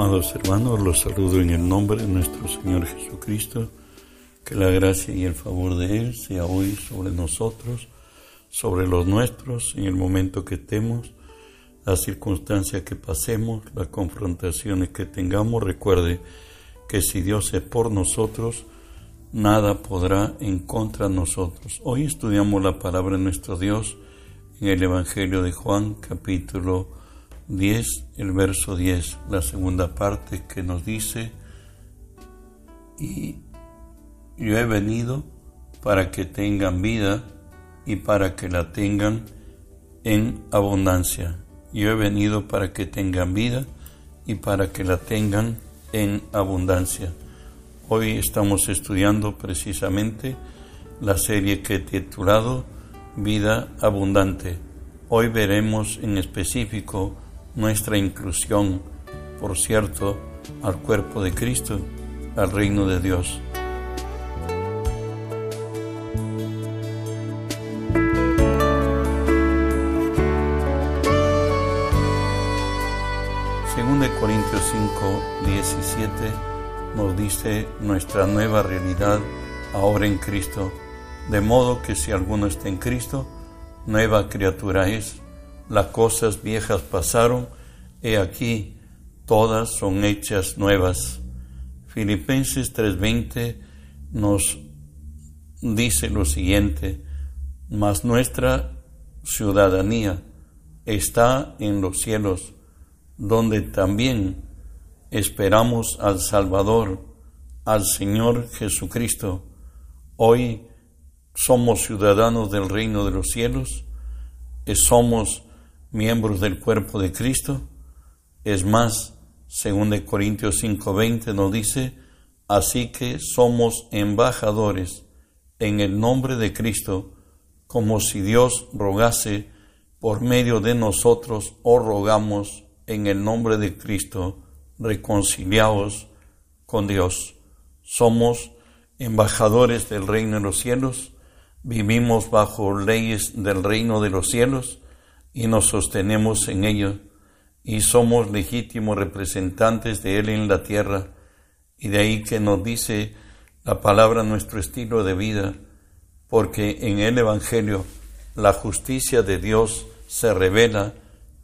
Amados hermanos, los saludo en el nombre de nuestro Señor Jesucristo. Que la gracia y el favor de Él sea hoy sobre nosotros, sobre los nuestros, en el momento que estemos, las circunstancias que pasemos, las confrontaciones que tengamos. Recuerde que si Dios es por nosotros, nada podrá en contra de nosotros. Hoy estudiamos la palabra de nuestro Dios en el Evangelio de Juan, capítulo 10, el verso 10, la segunda parte que nos dice, y yo he venido para que tengan vida y para que la tengan en abundancia. Yo he venido para que tengan vida y para que la tengan en abundancia. Hoy estamos estudiando precisamente la serie que he titulado Vida Abundante. Hoy veremos en específico nuestra inclusión, por cierto, al cuerpo de Cristo, al reino de Dios. Según de Corintios 5, 17 nos dice nuestra nueva realidad ahora en Cristo, de modo que si alguno está en Cristo, nueva criatura es las cosas viejas pasaron, he aquí, todas son hechas nuevas. Filipenses 3:20 nos dice lo siguiente, mas nuestra ciudadanía está en los cielos, donde también esperamos al Salvador, al Señor Jesucristo. Hoy somos ciudadanos del reino de los cielos, somos miembros del cuerpo de Cristo. Es más, según de Corintios 5:20 nos dice, así que somos embajadores en el nombre de Cristo, como si Dios rogase por medio de nosotros o rogamos en el nombre de Cristo, reconciliados con Dios. Somos embajadores del reino de los cielos, vivimos bajo leyes del reino de los cielos, y nos sostenemos en ello y somos legítimos representantes de Él en la tierra y de ahí que nos dice la palabra nuestro estilo de vida, porque en el Evangelio la justicia de Dios se revela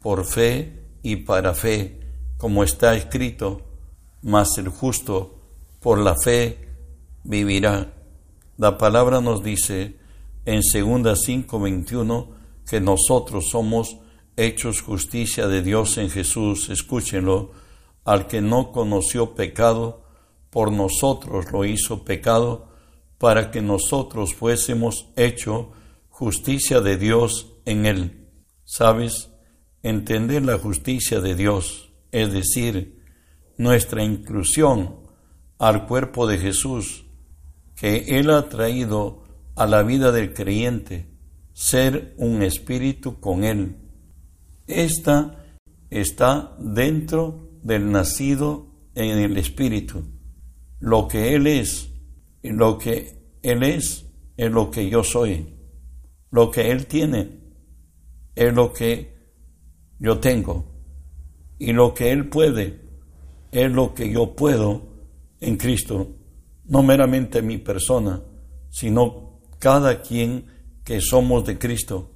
por fe y para fe, como está escrito, mas el justo por la fe vivirá. La palabra nos dice en 2 5:21 que nosotros somos hechos justicia de Dios en Jesús, escúchenlo, al que no conoció pecado, por nosotros lo hizo pecado, para que nosotros fuésemos hecho justicia de Dios en él. ¿Sabes? Entender la justicia de Dios, es decir, nuestra inclusión al cuerpo de Jesús, que Él ha traído a la vida del creyente, ser un espíritu con Él. Esta está dentro del nacido en el espíritu. Lo que Él es lo que Él es es lo que yo soy. Lo que Él tiene es lo que yo tengo. Y lo que Él puede es lo que yo puedo en Cristo. No meramente mi persona, sino cada quien que somos de Cristo.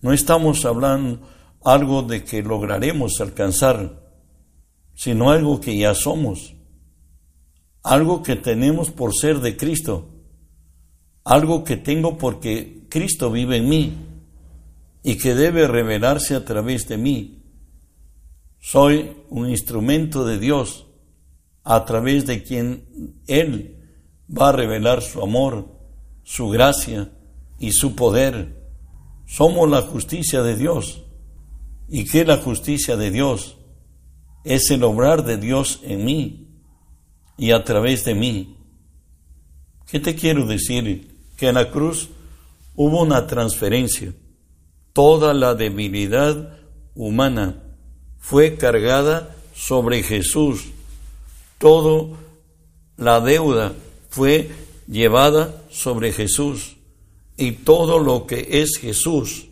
No estamos hablando algo de que lograremos alcanzar, sino algo que ya somos, algo que tenemos por ser de Cristo, algo que tengo porque Cristo vive en mí y que debe revelarse a través de mí. Soy un instrumento de Dios a través de quien Él va a revelar su amor, su gracia, y su poder. Somos la justicia de Dios. ¿Y qué es la justicia de Dios? Es el obrar de Dios en mí y a través de mí. ¿Qué te quiero decir? Que en la cruz hubo una transferencia. Toda la debilidad humana fue cargada sobre Jesús. Toda la deuda fue llevada sobre Jesús y todo lo que es Jesús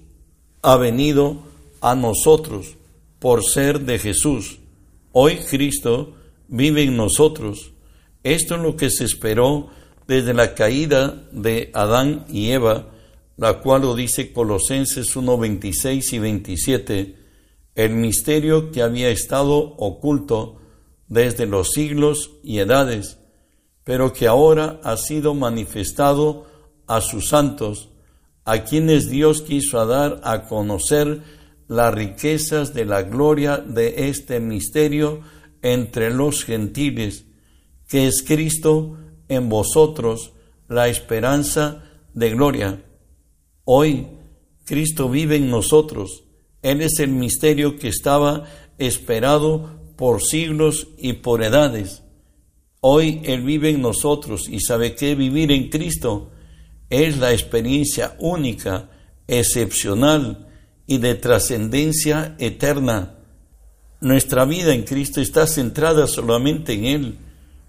ha venido a nosotros por ser de Jesús. Hoy Cristo vive en nosotros. Esto es lo que se esperó desde la caída de Adán y Eva, la cual lo dice Colosenses 1, 26 y 27, el misterio que había estado oculto desde los siglos y edades, pero que ahora ha sido manifestado a sus santos, a quienes Dios quiso dar a conocer las riquezas de la gloria de este misterio entre los gentiles, que es Cristo en vosotros, la esperanza de gloria. Hoy Cristo vive en nosotros. Él es el misterio que estaba esperado por siglos y por edades. Hoy Él vive en nosotros y sabe que vivir en Cristo es la experiencia única, excepcional y de trascendencia eterna. Nuestra vida en Cristo está centrada solamente en Él.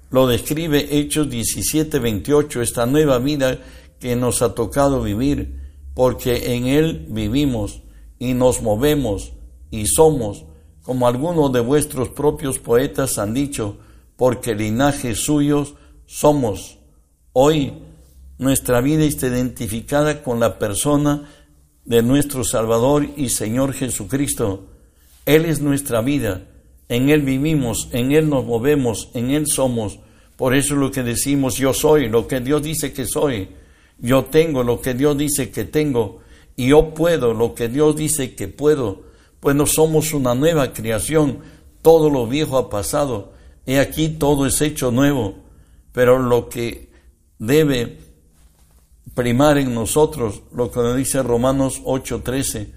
Lo describe Hechos 17, 28, esta nueva vida que nos ha tocado vivir, porque en Él vivimos y nos movemos y somos, como algunos de vuestros propios poetas han dicho, porque linajes suyos somos. Hoy nuestra vida está identificada con la persona de nuestro Salvador y Señor Jesucristo. Él es nuestra vida, en Él vivimos, en Él nos movemos, en Él somos. Por eso es lo que decimos, yo soy lo que Dios dice que soy, yo tengo lo que Dios dice que tengo, y yo puedo lo que Dios dice que puedo, pues no somos una nueva creación, todo lo viejo ha pasado, he aquí todo es hecho nuevo, pero lo que debe primar en nosotros lo que nos dice Romanos 8:13,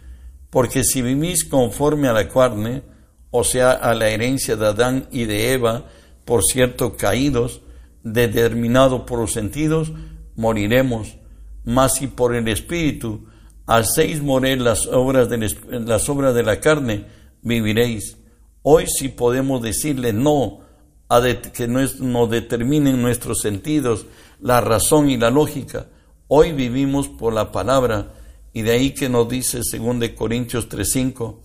porque si vivís conforme a la carne, o sea, a la herencia de Adán y de Eva, por cierto, caídos, determinados por los sentidos, moriremos. Mas si por el Espíritu hacéis morir las obras, de, las obras de la carne, viviréis. Hoy sí podemos decirle no a que no determinen nuestros sentidos, la razón y la lógica, Hoy vivimos por la palabra y de ahí que nos dice 2 Corintios 3:5,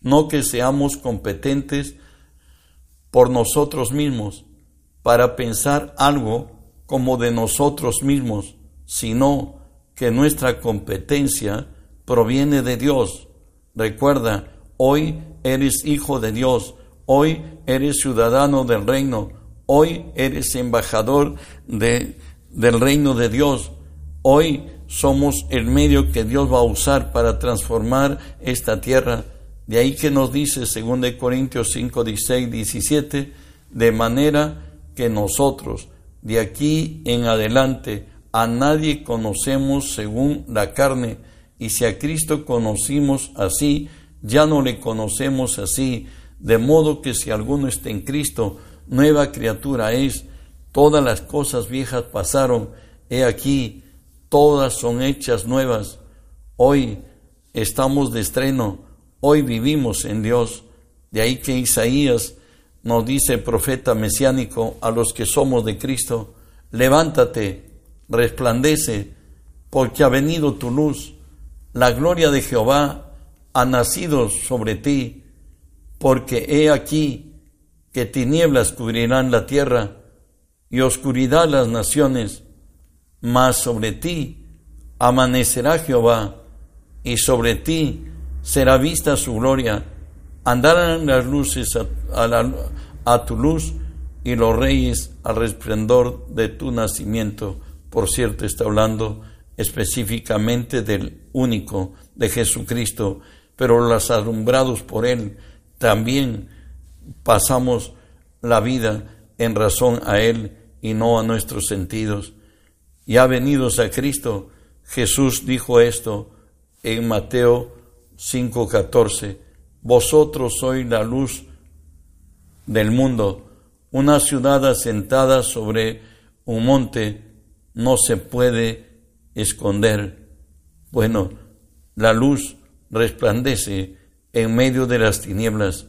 no que seamos competentes por nosotros mismos para pensar algo como de nosotros mismos, sino que nuestra competencia proviene de Dios. Recuerda, hoy eres hijo de Dios, hoy eres ciudadano del reino, hoy eres embajador de, del reino de Dios. Hoy somos el medio que Dios va a usar para transformar esta tierra. De ahí que nos dice 2 Corintios 5, 16, 17, de manera que nosotros de aquí en adelante a nadie conocemos según la carne, y si a Cristo conocimos así, ya no le conocemos así, de modo que si alguno está en Cristo, nueva criatura es, todas las cosas viejas pasaron, he aquí, todas son hechas nuevas. Hoy estamos de estreno, hoy vivimos en Dios. De ahí que Isaías nos dice, profeta mesiánico, a los que somos de Cristo, levántate, resplandece, porque ha venido tu luz. La gloria de Jehová ha nacido sobre ti, porque he aquí que tinieblas cubrirán la tierra y oscuridad las naciones mas sobre ti amanecerá Jehová, y sobre ti será vista su gloria. Andarán las luces a, tu luz y los reyes al resplendor de tu nacimiento. Por cierto, está hablando específicamente del único, de Jesucristo, pero los alumbrados por Él también pasamos la vida en razón a Él y no a nuestros sentidos ya venidos a Cristo, Jesús dijo esto en Mateo 5:14, vosotros sois la luz del mundo, una ciudad asentada sobre un monte no se puede esconder. Bueno, la luz resplandece en medio de las tinieblas.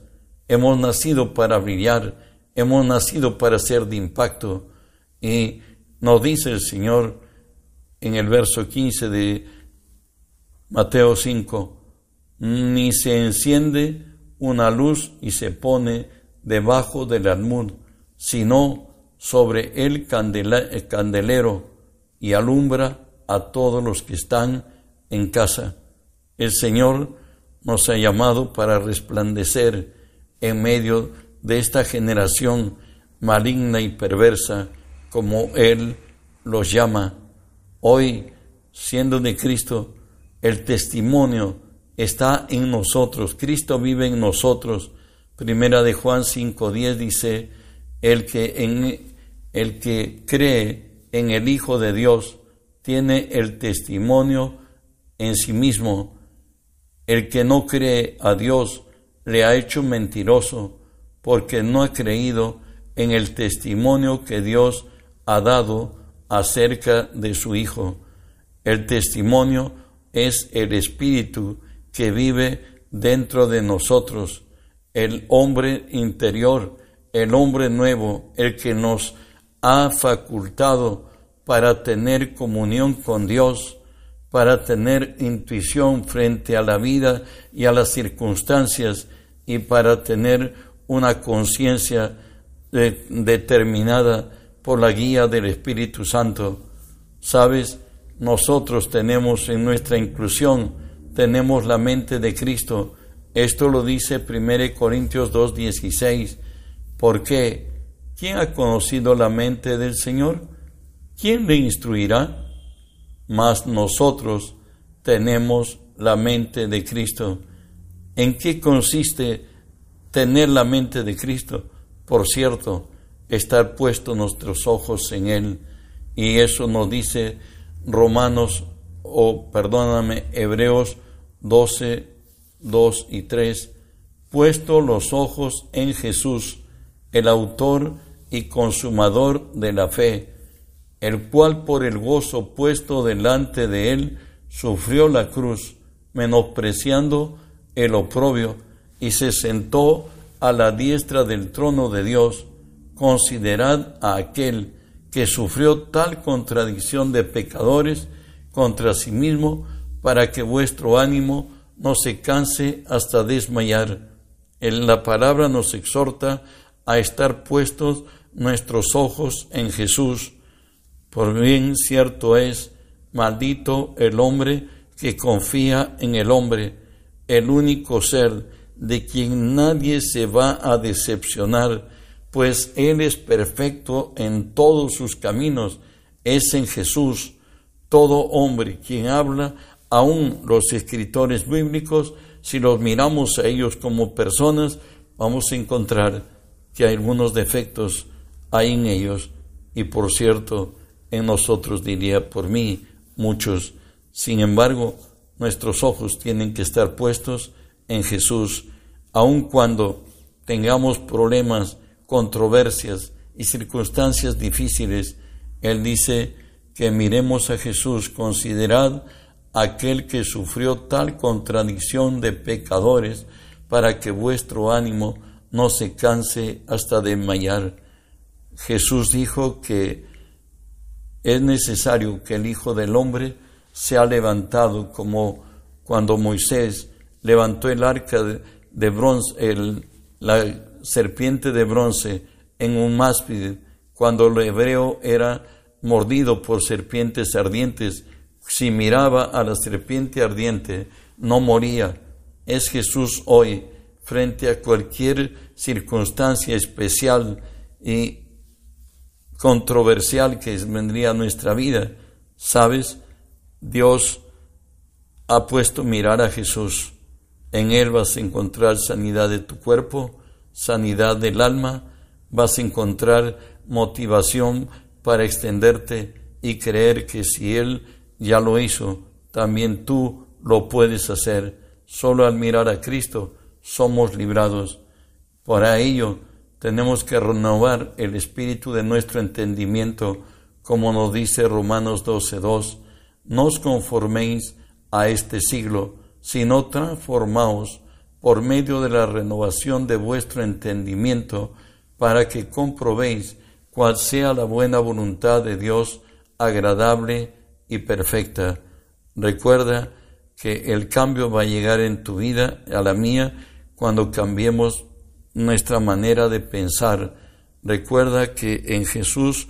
Hemos nacido para brillar, hemos nacido para ser de impacto y nos dice el Señor en el verso 15 de Mateo 5, ni se enciende una luz y se pone debajo del almud, sino sobre el candelero y alumbra a todos los que están en casa. El Señor nos ha llamado para resplandecer en medio de esta generación maligna y perversa, como Él los llama. Hoy, siendo de Cristo, el testimonio está en nosotros. Cristo vive en nosotros. Primera de Juan 5:10 dice, el que el que cree en el Hijo de Dios tiene el testimonio en sí mismo. El que no cree a Dios le ha hecho mentiroso porque no ha creído en el testimonio que Dios ha dado acerca de su Hijo. El testimonio es el Espíritu que vive dentro de nosotros, el hombre interior, el hombre nuevo, el que nos ha facultado para tener comunión con Dios, para tener intuición frente a la vida y a las circunstancias y para tener una conciencia determinada por la guía del Espíritu Santo. Sabes, nosotros tenemos en nuestra inclusión, tenemos la mente de Cristo. Esto lo dice 1 Corintios 2.16. ¿Por qué? ¿Quién ha conocido la mente del Señor? ¿Quién le instruirá? Mas nosotros tenemos la mente de Cristo. ¿En qué consiste tener la mente de Cristo? Por cierto, estar puestos nuestros ojos en Él. Y eso nos dice Romanos, o perdóname, Hebreos 12, 2 y 3, puesto los ojos en Jesús, el autor y consumador de la fe, el cual por el gozo puesto delante de él sufrió la cruz, menospreciando el oprobio, y se sentó a la diestra del trono de Dios considerad a aquel que sufrió tal contradicción de pecadores contra sí mismo, para que vuestro ánimo no se canse hasta desmayar. En la palabra nos exhorta a estar puestos nuestros ojos en Jesús. Por bien cierto es, maldito el hombre que confía en el hombre, el único ser de quien nadie se va a decepcionar, pues Él es perfecto en todos sus caminos, es en Jesús todo hombre quien habla, aún los escritores bíblicos, si los miramos a ellos como personas, vamos a encontrar que hay algunos defectos hay en ellos. Y por cierto en nosotros diría por mí muchos. Sin embargo, nuestros ojos tienen que estar puestos en Jesús, aun cuando tengamos problemas controversias y circunstancias difíciles, Él dice que miremos a Jesús, considerad aquel que sufrió tal contradicción de pecadores, para que vuestro ánimo no se canse hasta desmayar. Jesús dijo que es necesario que el Hijo del Hombre sea levantado como cuando Moisés levantó el arca de, bronce, el, la serpiente de bronce en un máspide, cuando el hebreo era mordido por serpientes ardientes, si miraba a la serpiente ardiente, no moría. Es Jesús hoy, frente a cualquier circunstancia especial y controversial que vendría a nuestra vida. ¿Sabes? Dios ha puesto mirar a Jesús. En Él vas a encontrar sanidad de tu cuerpo, sanidad del alma, vas a encontrar motivación para extenderte y creer que si Él ya lo hizo, también tú lo puedes hacer. Solo al mirar a Cristo somos librados. Para ello tenemos que renovar el espíritu de nuestro entendimiento, como nos dice Romanos 12.2. No os conforméis a este siglo, sino transformaos por medio de la renovación de vuestro entendimiento, para que comprobéis cuál sea la buena voluntad de Dios, agradable y perfecta. Recuerda que el cambio va a llegar en tu vida, a la mía, cuando cambiemos nuestra manera de pensar. Recuerda que en Jesús,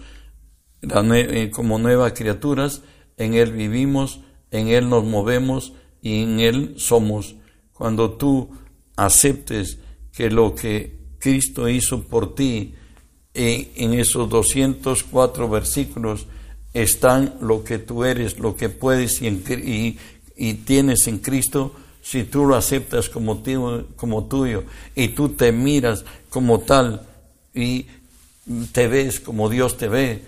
eh, como nuevas criaturas, en Él vivimos, en Él nos movemos y en Él somos. Cuando tú aceptes que lo que Cristo hizo por ti, eh, en esos 204 versículos, están lo que tú eres, lo que puedes y, y, tienes en Cristo, si tú lo aceptas como, como tuyo y tú te miras como tal y te ves como Dios te ve,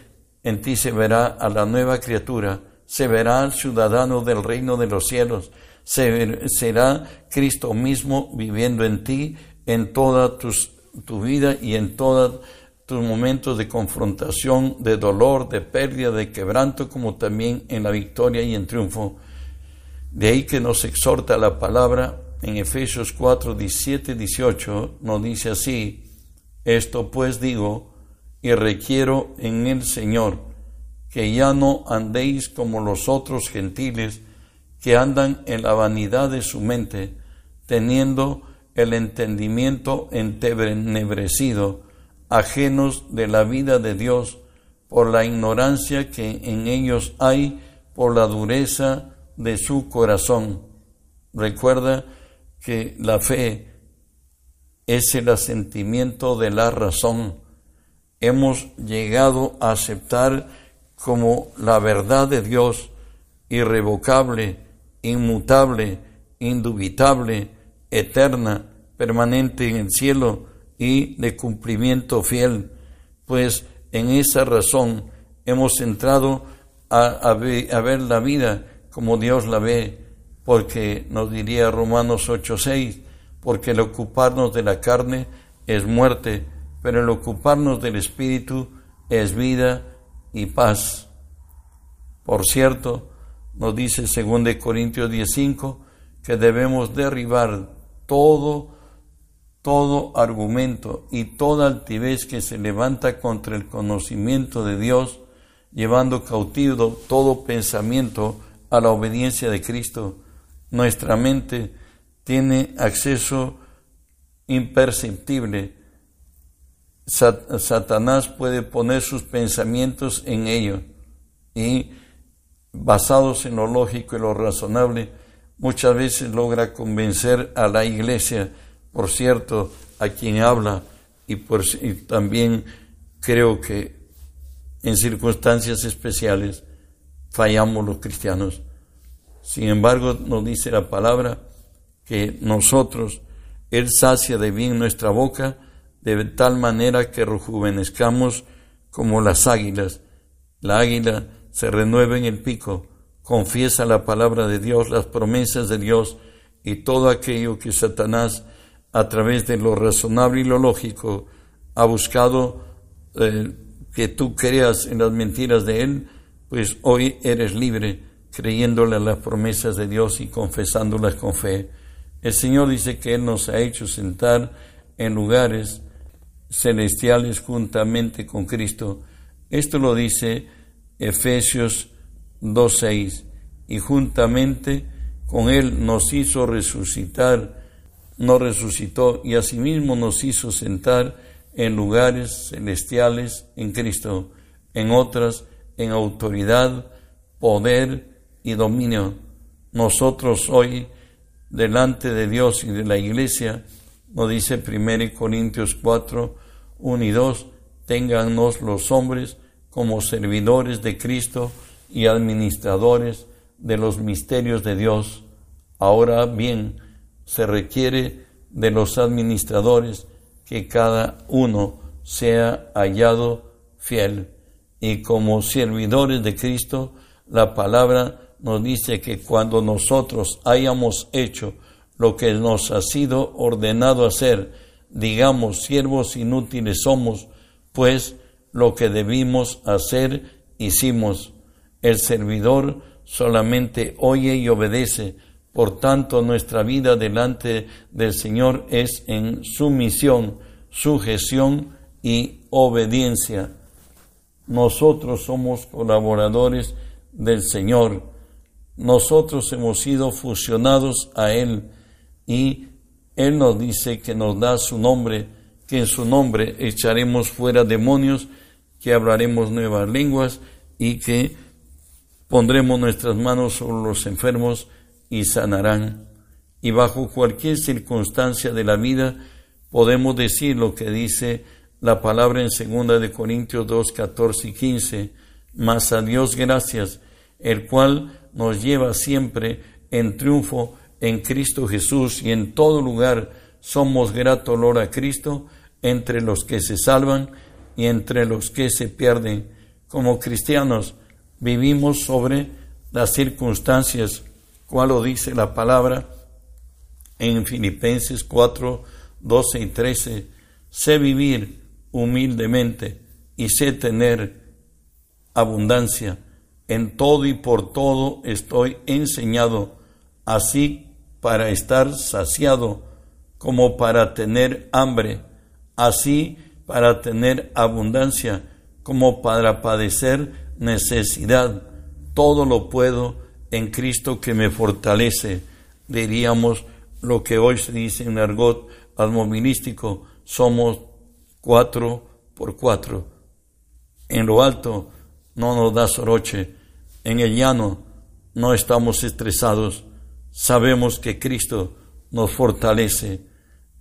en ti se verá a la nueva criatura, se verá al ciudadano del reino de los cielos, será Cristo mismo viviendo en ti en toda tu vida y en toda tus momentos de confrontación, de dolor, de pérdida, de quebranto, como también en la victoria y en triunfo. De ahí que nos exhorta la palabra en Efesios 4, 17, 18, nos dice así, esto pues digo y requiero en el Señor, que ya no andéis como los otros gentiles que andan en la vanidad de su mente, teniendo el entendimiento entenebrecido, ajenos de la vida de Dios por la ignorancia que en ellos hay, por la dureza de su corazón. Recuerda que la fe es el asentimiento de la razón. Hemos llegado a aceptar como la verdad de Dios irrevocable, inmutable, indubitable, eterna, permanente en el cielo, y de cumplimiento fiel, pues en esa razón hemos entrado a, ver, la vida como Dios la ve, porque nos diría Romanos 8:6, porque el ocuparnos de la carne es muerte, pero el ocuparnos del Espíritu es vida y paz. Por cierto, nos dice 2 Corintios 10:5 que debemos derribar todo todo argumento y toda altivez que se levanta contra el conocimiento de Dios, llevando cautivo todo pensamiento a la obediencia de Cristo. Nuestra mente tiene acceso imperceptible. Satanás puede poner sus pensamientos en ello y basados en lo lógico y lo razonable, muchas veces logra convencer a la iglesia por cierto, a quien habla y, por, también creo que en circunstancias especiales fallamos los cristianos. Sin embargo, nos dice la palabra que nosotros, Él sacia de bien nuestra boca de tal manera que rejuvenezcamos como las águilas. La águila se renueva en el pico, confiesa la palabra de Dios, las promesas de Dios y todo aquello que Satanás a través de lo razonable y lo lógico, ha buscado eh, que tú creas en las mentiras de Él, pues hoy eres libre creyéndole a las promesas de Dios y confesándolas con fe. El Señor dice que Él nos ha hecho sentar en lugares celestiales juntamente con Cristo. Esto lo dice Efesios 2.6. Y juntamente con Él nos hizo resucitar nos resucitó y asimismo nos hizo sentar en lugares celestiales en Cristo, en otras en autoridad, poder y dominio. Nosotros hoy, delante de Dios y de la Iglesia, nos dice 1 Corintios 4, 1 y 2, téngannos los hombres como servidores de Cristo y administradores de los misterios de Dios. Ahora bien, se requiere de los administradores que cada uno sea hallado fiel. Y como servidores de Cristo, la palabra nos dice que cuando nosotros hayamos hecho lo que nos ha sido ordenado hacer, digamos, siervos inútiles somos, pues lo que debimos hacer hicimos. El servidor solamente oye y obedece, por tanto, nuestra vida delante del Señor es en sumisión, sujeción y obediencia. Nosotros somos colaboradores del Señor. Nosotros hemos sido fusionados a Él y Él nos dice que nos da su nombre, que en su nombre echaremos fuera demonios, que hablaremos nuevas lenguas y que pondremos nuestras manos sobre los enfermos y sanarán. Y bajo cualquier circunstancia de la vida podemos decir lo que dice la palabra en segunda de Corintios 2, 14 y 15, mas a Dios gracias, el cual nos lleva siempre en triunfo en Cristo Jesús y en todo lugar somos grato olor a Cristo entre los que se salvan y entre los que se pierden. Como cristianos vivimos sobre las circunstancias, cual lo dice la palabra en Filipenses 4, 12 y 13. Sé vivir humildemente y sé tener abundancia. En todo y por todo estoy enseñado, así para estar saciado como para tener hambre, así para tener abundancia como para padecer necesidad. Todo lo puedo en Cristo que me fortalece. Diríamos lo que hoy se dice en argot automovilístico, somos cuatro por cuatro. En lo alto no nos da soroche, en el llano no estamos estresados, sabemos que Cristo nos fortalece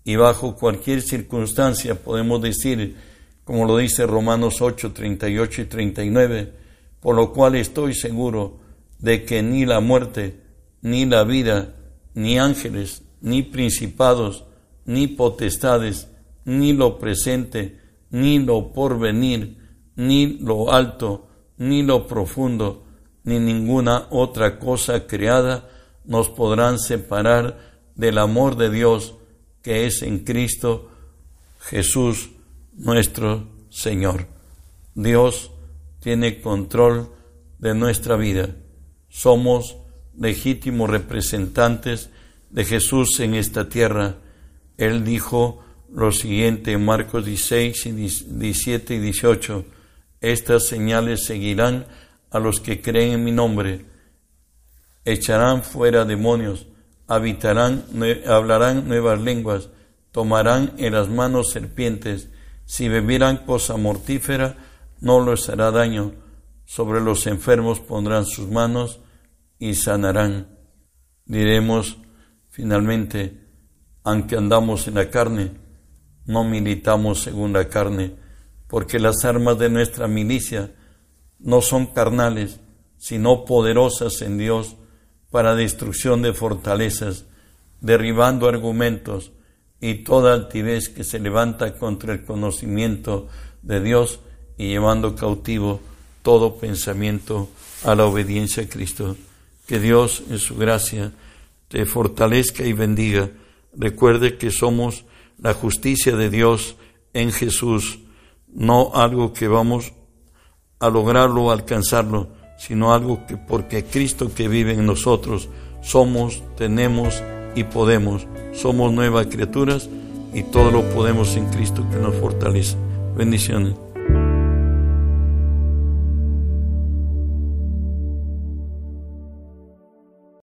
y bajo cualquier circunstancia podemos decir, como lo dice Romanos 8, 38 y 39, por lo cual estoy seguro de que ni la muerte, ni la vida, ni ángeles, ni principados, ni potestades, ni lo presente, ni lo porvenir, ni lo alto, ni lo profundo, ni ninguna otra cosa creada nos podrán separar del amor de Dios que es en Cristo Jesús nuestro Señor. Dios tiene control de nuestra vida. Somos legítimos representantes de Jesús en esta tierra. Él dijo lo siguiente en Marcos 16, 17 y 18. Estas señales seguirán a los que creen en mi nombre. Echarán fuera demonios, habitarán, hablarán nuevas lenguas, tomarán en las manos serpientes, si bebieran cosa mortífera, no les hará daño, sobre los enfermos pondrán sus manos y sanarán. Diremos finalmente, aunque andamos en la carne, no militamos según la carne, porque las armas de nuestra milicia no son carnales, sino poderosas en Dios para destrucción de fortalezas, derribando argumentos y toda altivez que se levanta contra el conocimiento de Dios y llevando cautivo todo pensamiento a la obediencia a Cristo. Que Dios en su gracia te fortalezca y bendiga. Recuerde que somos la justicia de Dios en Jesús, no algo que vamos a lograrlo o alcanzarlo, sino algo que porque Cristo que vive en nosotros somos, tenemos y podemos. Somos nuevas criaturas y todo lo podemos en Cristo que nos fortalece. Bendiciones.